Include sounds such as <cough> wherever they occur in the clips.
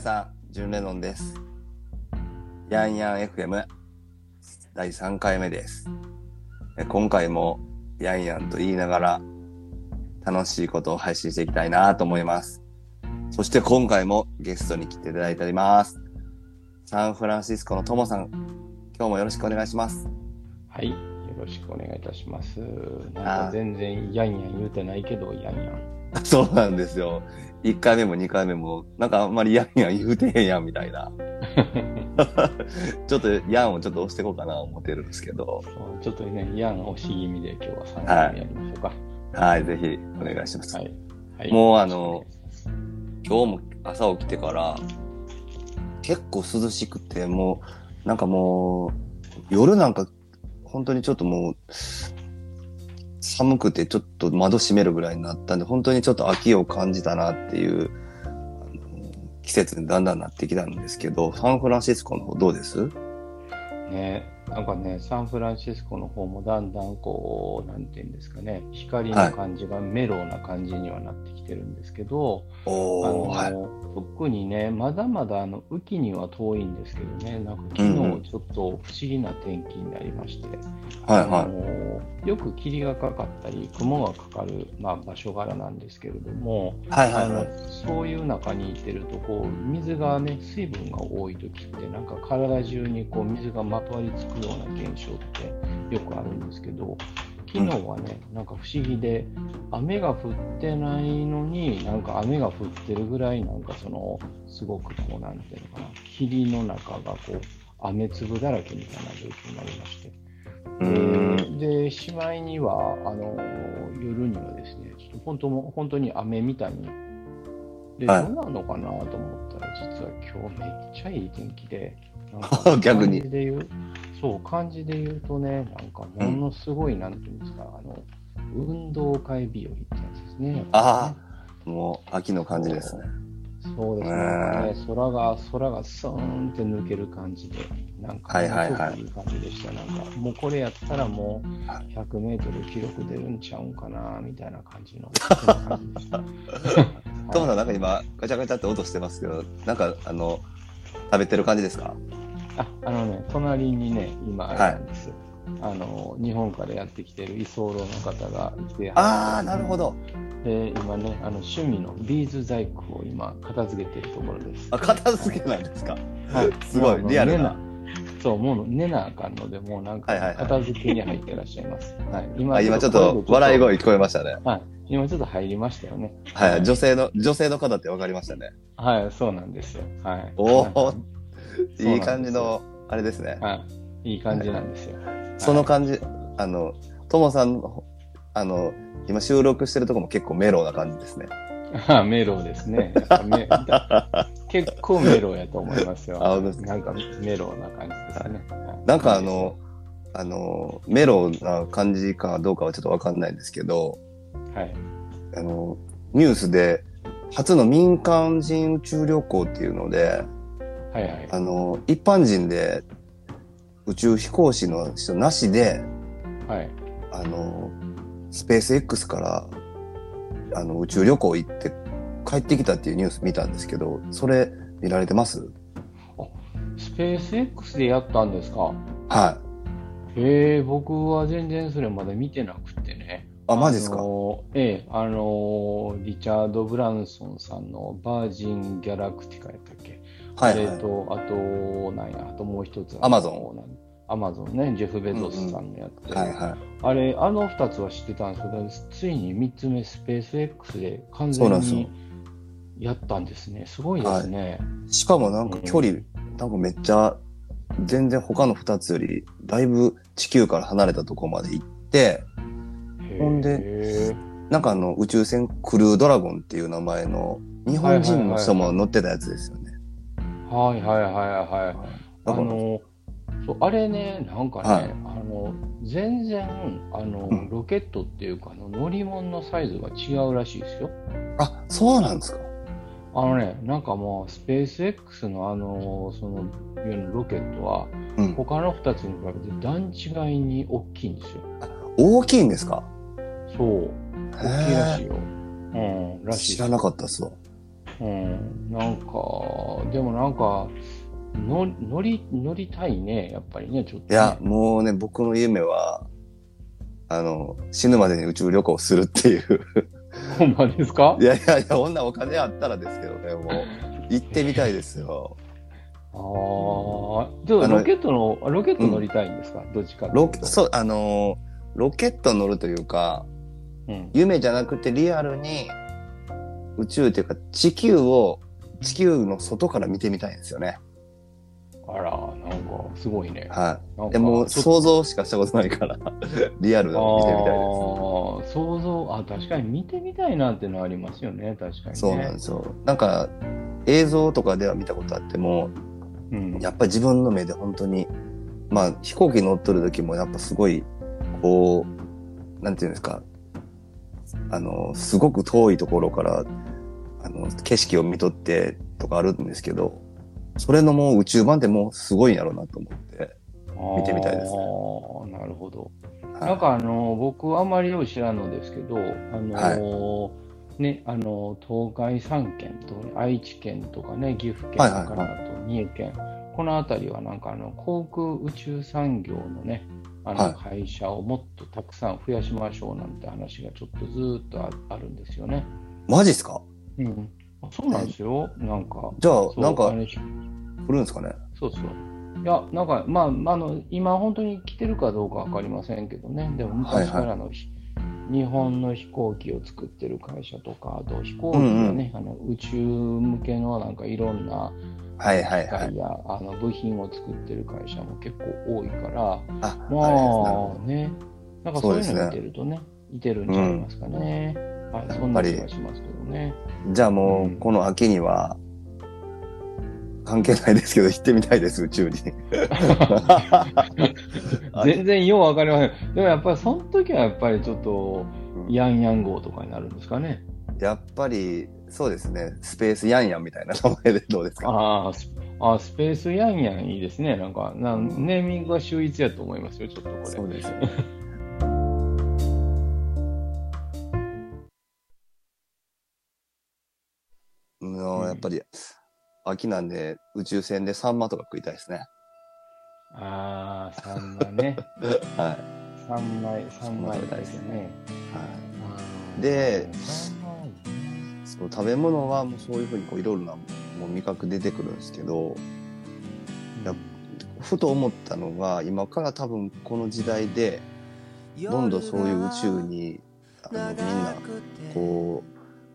さん、ジュンレノンです。ヤンヤン FM 第3回目です。え今回もヤンヤンと言いながら楽しいことを配信していきたいなと思います。そして今回もゲストに来ていただいております。サンフランシスコのトモさん、今日もよろしくお願いします。はい、よろしくお願いいたします。なんか全然ヤンヤン言うてないけど、ヤンヤン。<laughs> そうなんですよ。1回目も2回目も、なんかあんまりヤンヤン言うてへんやんみたいな。<laughs> ちょっとヤンをちょっと押していこうかな思ってるんですけど。ちょっとね、ヤン押し気味で今日は3回目やりましょうか。はい、ぜひお願いします。はい。はい、もうあの、今日も朝起きてから、結構涼しくて、もう、なんかもう、夜なんか、本当にちょっともう、寒くてちょっと窓閉めるぐらいになったんで、本当にちょっと秋を感じたなっていう、季節にだんだんなってきたんですけど、サンフランシスコの方どうです？ね、なんかね、サンフランシスコの方もだんだんこう、なんていうんですかね、光の感じがメロウな感じにはなってきてるんですけど、おあの、はい。特にね、まだまだあの雨季には遠いんですけどね、なんか昨日ちょっと不思議な天気になりまして、はいはあのよく霧がかかったり、雲がかかる、まあ、場所柄なんですけれども、い。はいはあのいはい。そういう中にいてるとこう、水がね、水分が多い時って、なんか体中にこう水がまとわりつくような現象ってよくあるんですけど、昨日はね、なんか不思議で、雨が降ってないのに、なんか雨が降ってるぐらい、なんかその、すごくこう、なんていうのかな、霧の中がこう、雨粒だらけみたいな状況になりまして。で、でしまいには、あの、夜にはですね、ちょっと本当も、本当に雨みたいに、で、はい。どうなのかなと思ったら、実は今日めっちゃいい天気で、なんか <laughs> 逆に。で言う、そう、感じで言うとね、なんかものすごい、なんていうんですか、あの、運動会日和ってやつですね。ああ、もう秋の感じですね。そうですね。空が、空がスーンって抜ける感じで、なんか、はいはいはいいい感じでした。なんか、もうこれやったらもう、100メートル記録出るんちゃうんかな、みたいな感じの、<laughs> 感じでさんなんか今ガチャガチャって音してますけど、なんかあの、食べてる感じですか？あ、あのね、隣にね、今、あれなんですよ。あの、日本からやってきてる居候の方がいて、ああ、なるほど。で、今ね、あの、趣味のビーズ細工を今、片付けてるところです。あ、片付けなんですか？はい <laughs> すごいリアルなそう、もう寝なあかんので、もうなんかはいはいはい片付けに入ってらっしゃいます。はい、あ今ちょっと笑い声聞こえましたね。はい。今ちょっと入りましたよね。はい、女性の、女性の方って分かりましたね。はい、そうなんですよ。はい。おーなんかいい感じの、あれですね。はい。いい感じなんですよ。その感じ、あの、ともさんの、あの、今収録してるとこも結構メロウな感じですね。あ <laughs> メロですね。<laughs> 結構メロやと思いますよ。なんかメロな感じですね。はいなんかあの、あの、メロウな感じかどうかはちょっと分かんないんですけど、はい。あの、ニュースで、初の民間人宇宙旅行っていうので、はいはい。あの、一般人で宇宙飛行士の人なしで、はい。あの、スペース X から、あの、宇宙旅行行って帰ってきたっていうニュース見たんですけど、それ見られてます？スペース X でやったんですか？はい。へえ、僕は全然それまだ見てなくってね。あ、マジですか、あのーええ、あのーリチャード・ブランソンさんのバージン・ギャラクティカやったっけ？はいはい。えっと、あと、なんや、あともう一つ。アマゾンン。アマゾンね、ジェフ・ベゾスさんのやって、はいはい。あれ、あの二つは知ってたんですけど、ついに三つ目、スペース X で完全そうなんですよにやったんですね。すごいですね。しかもなんか距離、なんかめっちゃ、全然他の二つより、だいぶ地球から離れたところまで行って、ほんでなんかあの宇宙船クルードラゴンっていう名前の日本人の人も乗ってたやつですよね。はいはいはいはい。あの、そうあれね、なんかね、はいあの、全然、あの、うんロケットっていうか、あの乗り物のサイズが違うらしいですよ。あ、そうなんですか？あのね、なんかもう、スペース X のあの、その、ロケットは、うん。他の2つに比べて段違いに大きいんですよ。大きいんですか？そう。大きいらしいへよ。うん、ーらしい知らなかったっすわ。うん、なんか、でもなんか、の乗り、乗りたいね、やっぱりね、ちょっと、ね。いや、もうね、僕の夢は、あの、死ぬまでに宇宙旅行するっていう。ほんまですか？いやいやいや、こんなお金あったらですけどね、もう、行ってみたいですよ。ああ、ちょっとロケットの、ロケット乗りたいんですか、どっちかロとそう、あのーロケット乗るというか、うん。夢じゃなくてリアルに宇宙というか地球を、地球の外から見てみたいんですよね。あら、なんか、すごいね。はい。でも想像しかしたことないから、<laughs> リアルなの見てみたいでああ、想像、あ、確かに見てみたいなってのありますよね、確かにね。す。そうなんですよ。なんか、映像とかでは見たことあっても、うん。やっぱり自分の目で本当に、まあ飛行機乗っとる時もやっぱすごい、こう、なんていうんですか、あの、すごく遠いところから、あの、景色を見とってとかあるんですけど、それのもう宇宙版ってもうすごいんやろうなと思って。見てみたいですねああ、なるほど。はいなんかあの、僕あんまりよう知らんのですけど、あの、ね、あの、東海3県と、愛知県とかね、岐阜県はいはいはいからと三重県、この辺りはなんかあの、航空宇宙産業のね、あはいの会社をもっとたくさん増やしましょうなんて話がちょっとずーっとああるんですよね。マジっすか？うん。あそうなんですよ。なんか。じゃあなんかあれ来るんですかね？そうそう。いや、なんか、まあ、あの、今本当に来てるかどうかわかりませんけどね。でも昔からの、ひ日本の飛行機を作ってる会社とか、あと飛行機がね、あの宇宙向けのなんかいろんなはいはい機はい。械や、あの部品を作ってる会社も結構多いから、あ、まほあね、なんかそういうの見てるとね、いてるんちゃいますかね。はい、そんな気がしますけどね。どじゃあもう、この秋には、関係ないですけど、行ってみたいです、宇宙に。あ <laughs> 全然ようわかりません。でもやっぱりその時はやっぱりちょっと、うんヤンヤン号とかになるんですかね。やっぱり、そうですね、スペースヤンヤンみたいな名前でどうですか？ああ、スペースヤンヤンいいですね。なんか、なんネーミングは秀逸やと思いますよ、ちょっとこれ。そうですね。の <laughs> うんやっぱり、秋なんで宇宙船でサンマとか食いたいですね。ああ、サンマね。<laughs> はサンマイ、サンマイですね。い。はいでそう食べ物はもうそういうふうにこういろいろなもう味覚出てくるんですけど、やふと思ったのが、今から多分この時代で、どんどんそういう宇宙に、あの、みんな、こ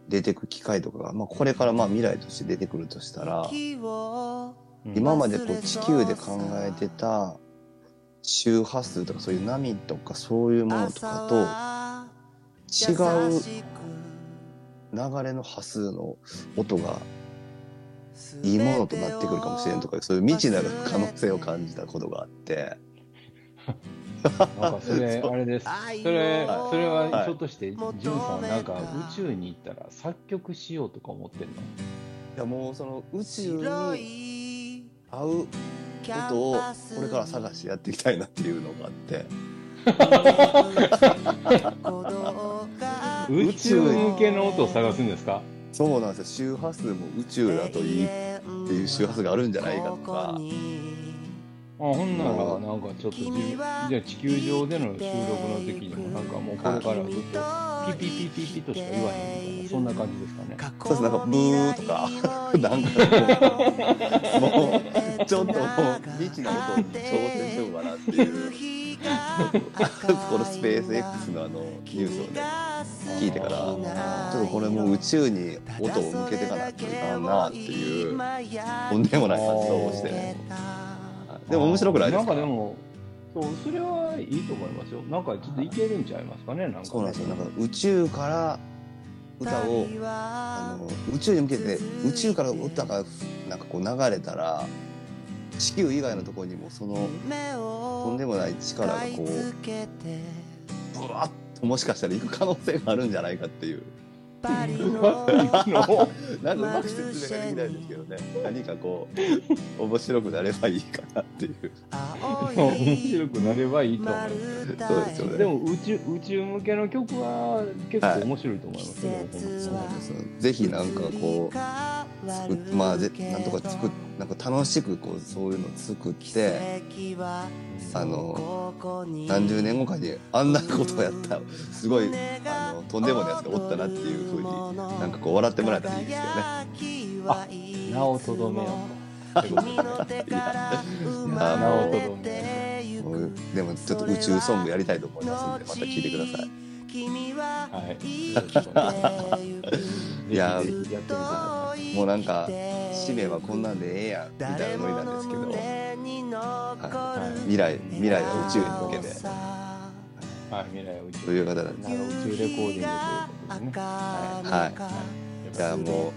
う、出てく機会とかが、まあこれからまあ未来として出てくるとしたら、うん今までこう地球で考えてた周波数とかそういう波とかそういうものとかと違う流れの波数の音がいいものとなってくるかもしれんとかそういう未知なる可能性を感じたことがあって。<laughs> なんかそれ、<laughs> あれです。それ、はいそれははい。ひょっとして、ジュンさんなんか宇宙に行ったら作曲しようとか思ってんの？いやもうその宇宙に合う音をこれから探してやっていきたいなっていうのがあって <laughs> 宇宙向けの音を探すんですか？そうなんですよ。周波数も宇宙だといいっていう周波数があるんじゃないかとか。あほんならなんかちょっとじじゃあ地球上での収録の時にもなんかもうこれからずっとピピピピピとしか言わへんみたいなそんな感じですかね。そうです。なんかブーとかなんかもうちょっともう未知なことに挑戦しようかなっていう <laughs> このスペース X のあのニュースをね聞いてからちょっとこれもう宇宙に音を向けていかないといかんなっていうとんでもない活動をして。ねでも面白くないですか？なんかでもそうそれはいいと思いますよ。なんかちょっといけるんちゃいますかねなんか。ねそうなんですよ。なんか宇宙から歌をあの宇宙に向けて宇宙から歌がなんかこう流れたら地球以外のところにもそのとんでもない力がこうブワッともしかしたら行く可能性があるんじゃないかっていう。<laughs> なんかうまく説明ができないんですけどね。何かこう面白くなればいいかなっていう。面白くなればいいと思います。そうですよねでも宇宙宇宙向けの曲は結構面白いと思いますよ、そうなんですよ。ぜひなんかこう作っまあぜなんとか作っなんか楽しくこうそういうの作ってあの何十年後かにあんなことをやったすごいあのとんでもないやつがおったなっていうふうになんかこう笑ってもらえたらいいですけどね。名をとどめよいや名をとどめよもうでもちょっと宇宙ソングやりたいと思いますんでまた聞いてください。う。はい。よろしく <laughs> いや。もうなんか使命はこんなんでええやんみたいなノリなんですけど、はい、未来未来は宇宙に向けてはい、未来は宇宙。という方なんです宇宙レコーディングということでね。ははいい。じゃあもう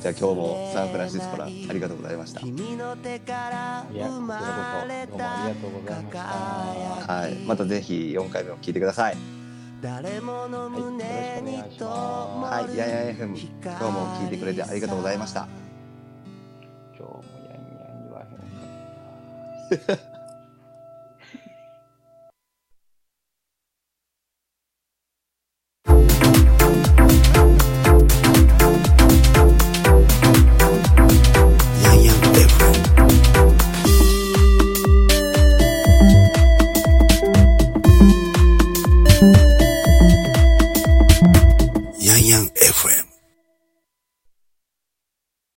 じゃあ今日もサンフランシスコからありがとうございました。いや、こちらこそどうもありがとうございました。ははい、またぜひ4回目も聞いてください。誰ものい、よろしくお胸願にいしまはい、やや FM 今日も聞いてくれてありがとうございました。す。今日もやんやん言わへんかった。